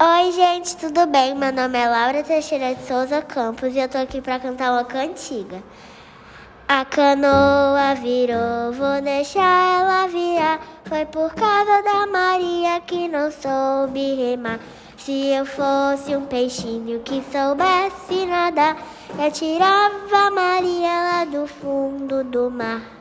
Oi, gente, tudo bem? Meu nome é Laura Teixeira de Souza Campos e eu tô aqui para cantar uma cantiga. A canoa virou, vou deixar ela virar. Foi por causa da Maria que não soube remar. Se eu fosse um peixinho que soubesse nadar, eu tirava a Maria lá do fundo do mar.